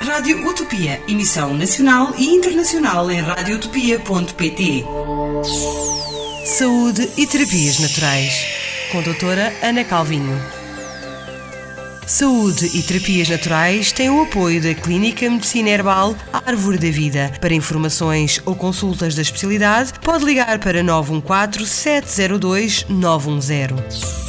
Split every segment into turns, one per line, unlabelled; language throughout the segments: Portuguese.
Rádio Utopia, emissão nacional e internacional em radioutopia.pt. Saúde e terapias naturais, com a doutora Ana Calvinho. Saúde e terapias naturais têm o apoio da Clínica Medicina Herbal Árvore da Vida. Para informações ou consultas da especialidade, pode ligar para 914 702 910.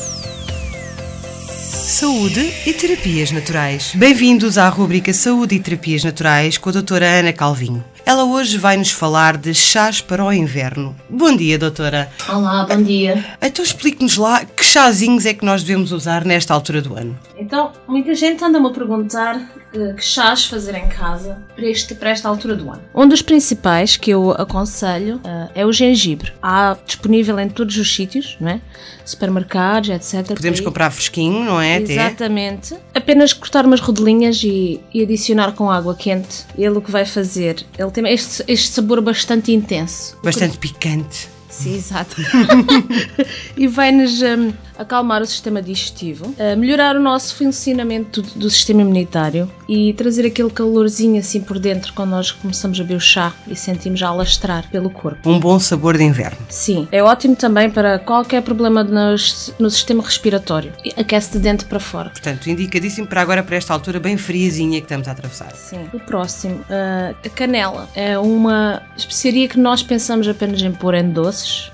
Saúde e Terapias Naturais. Bem-vindos à rubrica Saúde e Terapias Naturais com a doutora Ana Calvinho. Ela hoje vai nos falar de chás para o inverno. Bom dia, doutora.
Olá, bom dia.
Então explique-nos lá que chazinhos é que nós devemos usar nesta altura do ano.
Então, muita gente anda-me a perguntar que, que chás fazer em casa para, este, para esta altura do ano. Um dos principais que eu aconselho uh, é o gengibre. Há disponível em todos os sítios, não é? Supermercados, etc.
Podemos comprar fresquinho, não é?
Exatamente. Apenas cortar umas rodelinhas e, e, adicionar com água quente. Ele o que vai fazer? Ele tem este, este sabor bastante intenso.
Bastante picante.
Sim, exato. e vai-nos um, acalmar o sistema digestivo, uh, melhorar o nosso funcionamento do, do, sistema imunitário e trazer aquele calorzinho assim por dentro quando nós começamos a beber o chá e sentimos a alastrar pelo corpo.
Um bom sabor de inverno.
Sim. É ótimo também para qualquer problema nos, no sistema respiratório. Aquece de dentro para fora.
Portanto, indicadíssimo para agora, para esta altura bem friazinha que estamos a atravessar.
Sim. O próximo, uh, a canela. É uma especiaria que nós pensamos apenas em pôr em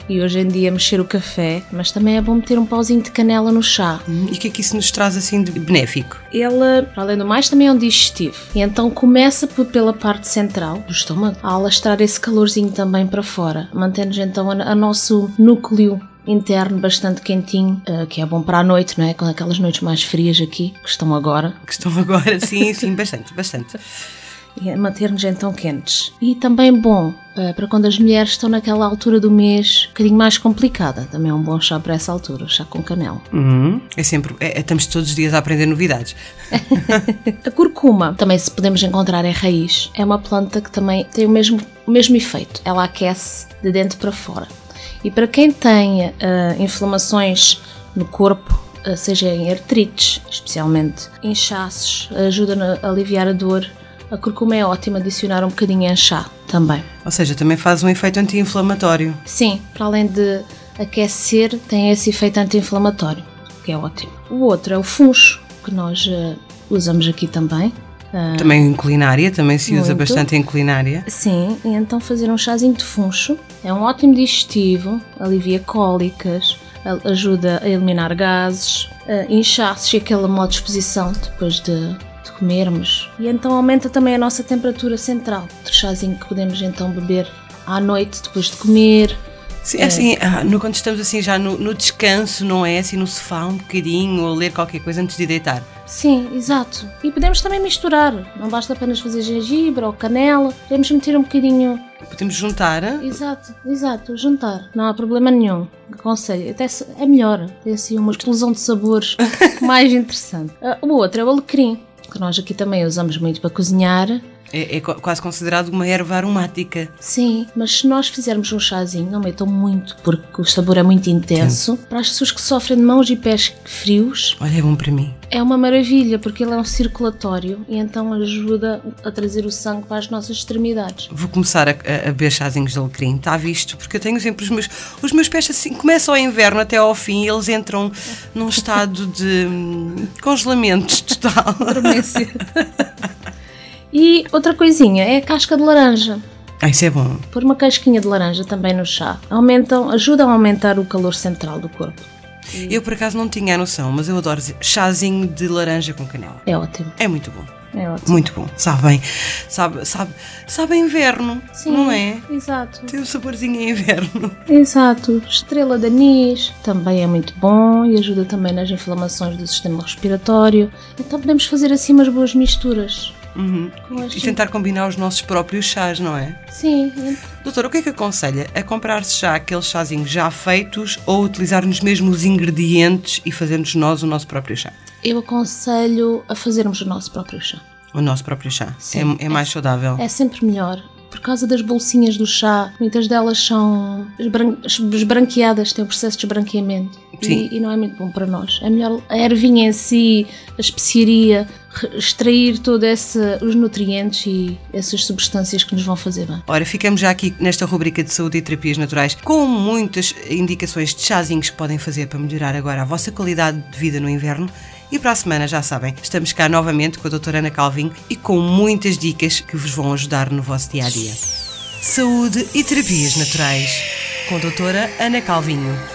e hoje em dia mexer o café, mas também é bom meter um pauzinho de canela no chá.
Hum, e o que é que isso nos traz assim de benéfico?
Ele, além do mais, também é um digestivo. E então começa pela parte central do estômago a alastrar esse calorzinho também para fora, mantendo então a, a nosso núcleo interno bastante quentinho, uh, que é bom para a noite, não é? Com aquelas noites mais frias aqui, que estão agora.
Que estão agora, sim, sim, bastante, bastante
e manter-nos então quentes. E também bom uh, para quando as mulheres estão naquela altura do mês um bocadinho mais complicada. Também é um bom chá para essa altura, chá com canela.
Uhum. É sempre, é, estamos todos os dias a aprender novidades.
a curcuma também se podemos encontrar em raiz. É uma planta que também tem o mesmo, o mesmo efeito. Ela aquece de dentro para fora. E para quem tem uh, inflamações no corpo, uh, seja em artrites, especialmente inchaços, ajuda a aliviar a dor a curcuma é ótima adicionar um bocadinho em chá também.
Ou seja, também faz um efeito anti-inflamatório.
Sim, para além de aquecer, tem esse efeito anti-inflamatório, que é ótimo. O outro é o funcho, que nós uh, usamos aqui também.
Uh, também em culinária, também se muito. usa bastante em culinária.
Sim, e então fazer um chazinho de funcho é um ótimo digestivo, alivia cólicas, ajuda a eliminar gases, uh, inchaços e aquela má disposição depois de comermos. E então aumenta também a nossa temperatura central. O chazinho que podemos então beber à noite depois de comer.
Sim, é assim, ah, no, quando estamos assim já no, no, descanso, não é? Assim no sofá um bocadinho ou ler qualquer coisa antes de deitar.
Sim, exato. E podemos também misturar. Não basta apenas fazer gengibre ou canela. Podemos meter um bocadinho.
Podemos juntar.
Exato, exato, juntar. Não há problema nenhum. Aconselho. Até é melhor. Tem assim uma explosão de sabores mais interessante. Uh, o outro é o alecrim que nós aqui também usamos muito para cozinhar.
É, é, quase considerado uma erva aromática.
Sim, mas se nós fizermos um chazinho, não metam muito, porque o sabor é muito intenso. Sim. Para as pessoas que sofrem de mãos e pés frios.
Olha, é bom para mim.
É uma maravilha, porque ele é um circulatório e então ajuda a trazer o sangue para as nossas extremidades.
Vou começar a, a, a beber chazinhos de alecrim, está visto? Porque eu tenho sempre os meus. Os meus pés assim, começam o inverno até ao fim e eles entram num estado de hum, congelamento total.
E outra coisinha é a casca de laranja.
Ah, isso é bom.
Pôr uma casquinha de laranja também no chá. Aumentam, ajudam a aumentar o calor central do corpo.
Eu por acaso não tinha a noção, mas eu adoro chazinho de laranja com canela.
É ótimo.
É muito bom.
É ótimo.
Muito bom. Sabe bem. Sabe, sabe, sabe inverno,
Sim,
não é?
Exato.
Tem um saborzinho em inverno.
Exato. Estrela de anis também é muito bom e ajuda também nas inflamações do sistema respiratório. Então podemos fazer assim umas boas misturas.
Uhum. E tentar combinar os nossos próprios chás, não é?
Sim.
Doutora, o que é que aconselha? A comprar-se já aqueles chazinhos já feitos ou utilizar-nos mesmo os ingredientes e fazermos nós o nosso próprio chá?
Eu aconselho a fazermos o nosso próprio chá.
O nosso próprio chá? Sim, é, é mais é, saudável?
É sempre melhor por causa das bolsinhas do chá, muitas delas são esbranqueadas, têm o processo de esbranqueamento e, e, não é muito bom para nós. É melhor a ervinha em si, a especiaria, extrair todos os nutrientes e essas substâncias que nos vão fazer bem.
Ora, ficamos já aqui nesta rubrica de saúde e terapias naturais com muitas indicações de chazinhos que podem fazer para melhorar agora a vossa qualidade de vida no inverno. E para a semana, já sabem, estamos cá novamente com a doutora Ana Calvin e com muitas dicas que vos vão ajudar no vosso dia a dia. Saúde e terapias naturais com a doutora Ana Calvinho.